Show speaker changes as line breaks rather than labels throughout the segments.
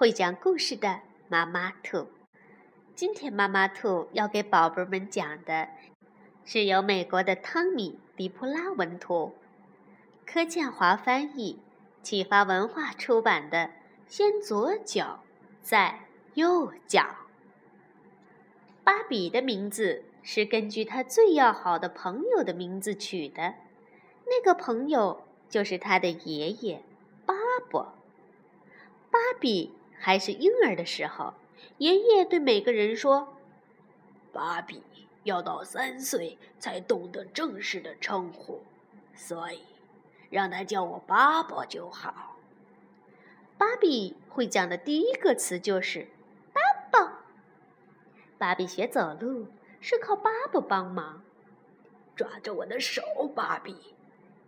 会讲故事的妈妈兔，今天妈妈兔要给宝贝们讲的，是由美国的汤米·迪普拉文图，柯建华翻译，启发文化出版的《先左脚，再右脚》。芭比的名字是根据他最要好的朋友的名字取的，那个朋友就是他的爷爷巴伯。芭比。还是婴儿的时候，爷爷对每个人说：“
芭比要到三岁才懂得正式的称呼，所以让他叫我爸爸就好。”
芭比会讲的第一个词就是“爸爸”。芭比学走路是靠爸爸帮忙。
抓着我的手，芭比。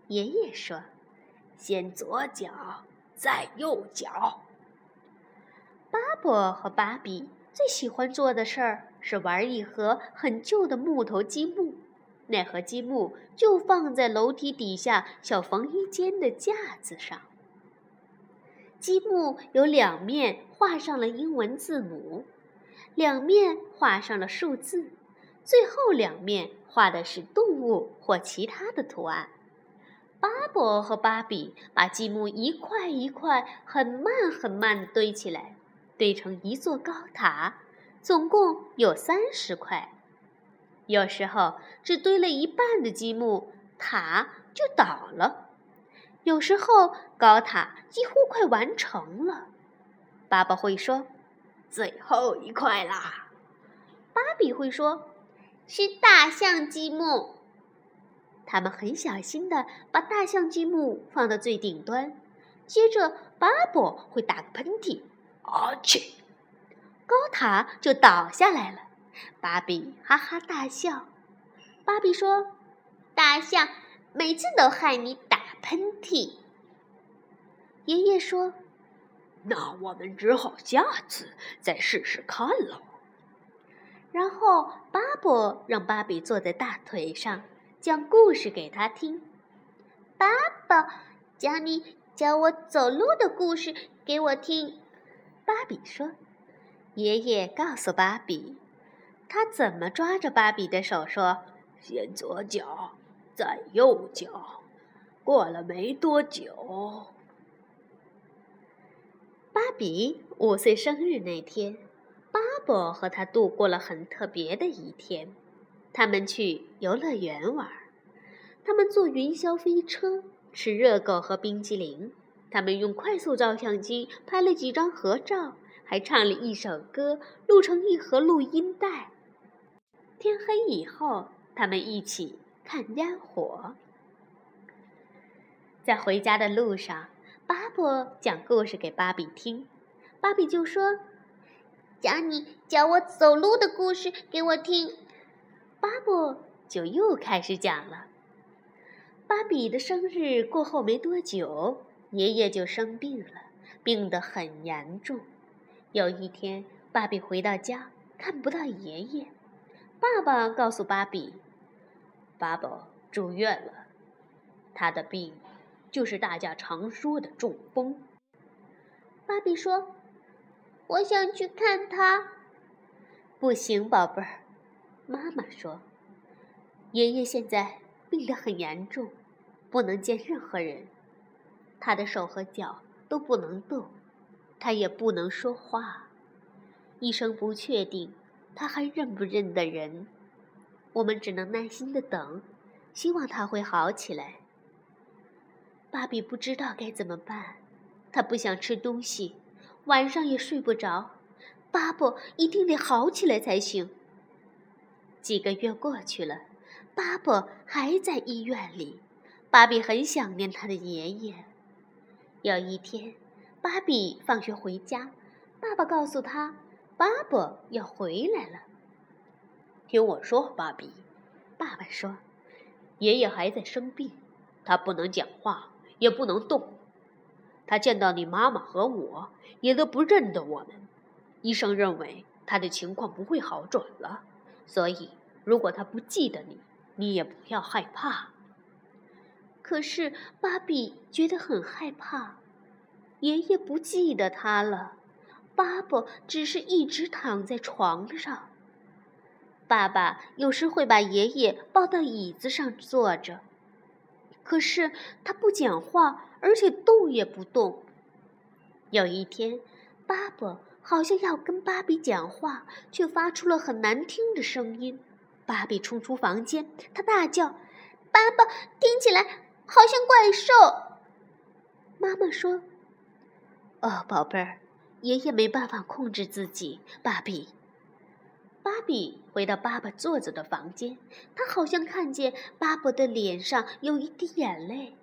爷爷说：“
先左脚，再右脚。”
巴伯和芭比最喜欢做的事儿是玩一盒很旧的木头积木，那盒积木就放在楼梯底下小缝衣间的架子上。积木有两面画上了英文字母，两面画上了数字，最后两面画的是动物或其他的图案。巴伯和芭比把积木一块一块很慢很慢地堆起来。堆成一座高塔，总共有三十块。有时候只堆了一半的积木，塔就倒了；有时候高塔几乎快完成了。爸爸会说：“
最后一块啦。”
芭比会说：“是大象积木。”他们很小心地把大象积木放到最顶端，接着巴伯会打个喷嚏。
啊去！
高塔就倒下来了。芭比哈哈大笑。芭比说：“大象每次都害你打喷嚏。”爷爷说：“
那我们只好下次再试试看了。”
然后巴伯让芭比坐在大腿上，讲故事给他听。爸爸，讲你教我走路的故事给我听。芭比说：“爷爷告诉芭比，他怎么抓着芭比的手说：‘
先左脚，再右脚。’过了没多久，
芭比五岁生日那天，巴伯和他度过了很特别的一天。他们去游乐园玩，他们坐云霄飞车，吃热狗和冰激凌。”他们用快速照相机拍了几张合照，还唱了一首歌，录成一盒录音带。天黑以后，他们一起看烟火。在回家的路上，巴伯讲故事给芭比听，芭比就说：“讲你教我走路的故事给我听。”巴伯就又开始讲了。芭比的生日过后没多久。爷爷就生病了，病得很严重。有一天，芭比回到家，看不到爷爷。爸爸告诉芭比：“爸爸住院了，他的病就是大家常说的中风。”芭比说：“我想去看他。”不行，宝贝儿，妈妈说：“爷爷现在病得很严重，不能见任何人。”他的手和脚都不能动，他也不能说话。医生不确定他还认不认得人，我们只能耐心的等，希望他会好起来。芭比不知道该怎么办，他不想吃东西，晚上也睡不着。巴布一定得好起来才行。几个月过去了，巴布还在医院里，芭比很想念他的爷爷。有一天，芭比放学回家，爸爸告诉他，爸爸要回来了。
听我说，芭比，
爸爸说，
爷爷还在生病，他不能讲话，也不能动。他见到你妈妈和我，也都不认得我们。医生认为他的情况不会好转了，所以如果他不记得你，你也不要害怕。
可是芭比觉得很害怕，爷爷不记得他了。巴伯只是一直躺在床上。爸爸有时会把爷爷抱到椅子上坐着，可是他不讲话，而且动也不动。有一天，巴伯好像要跟芭比讲话，却发出了很难听的声音。芭比冲出房间，他大叫：“爸爸，听起来好像怪兽！”妈妈说：“
哦，宝贝儿。”
爷爷没办法控制自己，芭比。芭比回到爸爸坐着的房间，他好像看见巴伯的脸上有一滴眼泪。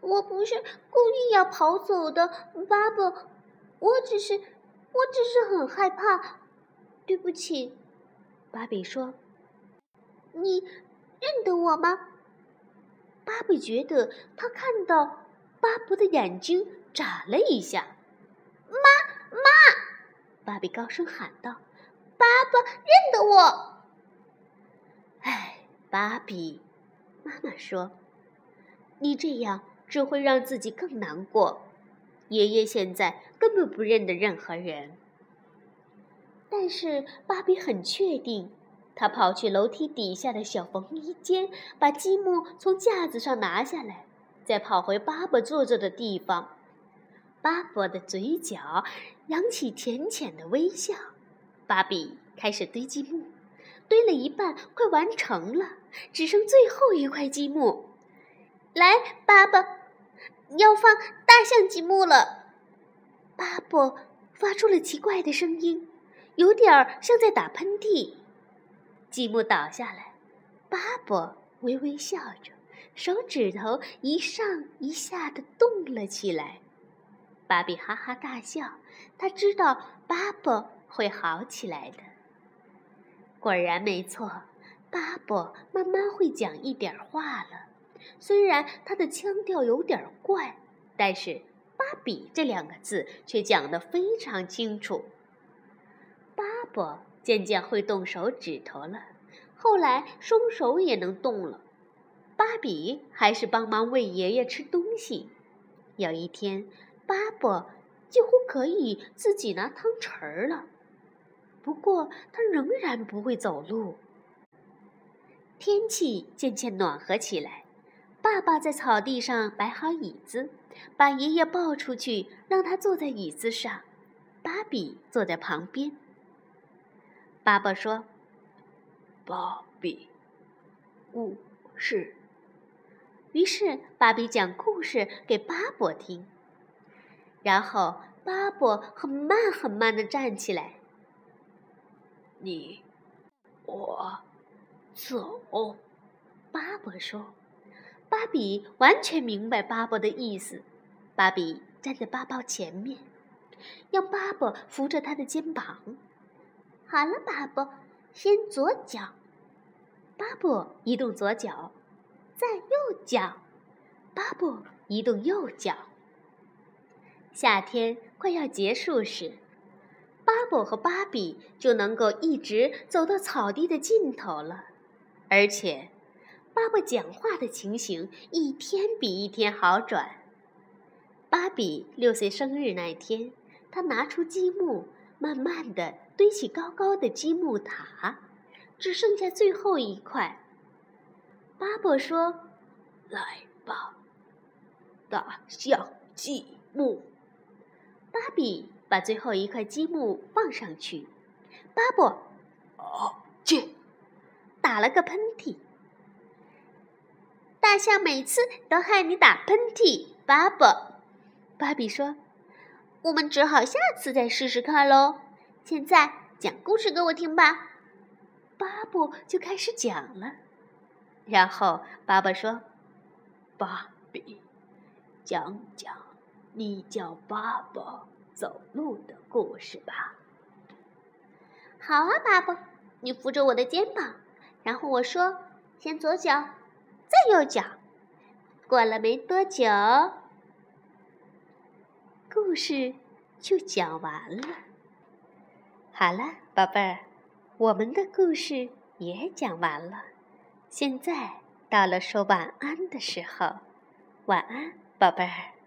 我不是故意要跑走的，爸爸，我只是，我只是很害怕，对不起。芭比说：“你认得我吗？”芭比觉得他看到巴布的眼睛眨了一下。妈妈，芭比高声喊道：“爸爸认得我。”哎，芭比，妈妈说：“你这样只会让自己更难过。爷爷现在根本不认得任何人。”但是芭比很确定，他跑去楼梯底下的小缝衣间，把积木从架子上拿下来，再跑回爸爸坐着的地方。巴伯的嘴角扬起浅浅的微笑。芭比开始堆积木，堆了一半，快完成了，只剩最后一块积木。来，爸爸，要放大象积木了。巴伯发出了奇怪的声音，有点儿像在打喷嚏。积木倒下来，巴伯微微笑着，手指头一上一下的动了起来。芭比哈哈大笑，他知道巴伯会好起来的。果然没错，巴伯慢慢会讲一点话了。虽然他的腔调有点怪，但是“芭比”这两个字却讲得非常清楚。巴伯渐渐会动手指头了，后来双手也能动了。芭比还是帮忙喂爷爷吃东西。有一天。巴伯几乎可以自己拿汤匙儿了，不过他仍然不会走路。天气渐渐暖和起来，爸爸在草地上摆好椅子，把爷爷抱出去，让他坐在椅子上，芭比坐在旁边。爸爸说：“
芭比，故事。”
于是芭比讲故事给巴伯听。然后，巴伯很慢很慢的站起来。
你，我，走。
巴伯说：“芭比完全明白巴伯的意思。”芭比站在巴伯前面，让巴伯扶着他的肩膀。好了，巴布，先左脚。巴布移动左脚，再右脚。巴布移动右脚。夏天快要结束时，巴布和芭比就能够一直走到草地的尽头了。而且，巴布讲话的情形一天比一天好转。芭比六岁生日那天，他拿出积木，慢慢的堆起高高的积木塔，只剩下最后一块。巴伯说：“
来吧，大象积木。”
芭比把最后一块积木放上去，巴伯，
哦，去，
打了个喷嚏。大象每次都害你打喷嚏，巴伯。芭比说：“我们只好下次再试试看喽。现在讲故事给我听吧。”巴布就开始讲了。然后巴伯说：“
芭比，讲讲。”你叫爸爸走路的故事吧。
好啊，巴布，你扶着我的肩膀，然后我说：“先左脚，再右脚。”过了没多久，
故事就讲完了。好了，宝贝儿，我们的故事也讲完了。现在到了说晚安的时候，晚安，宝贝儿。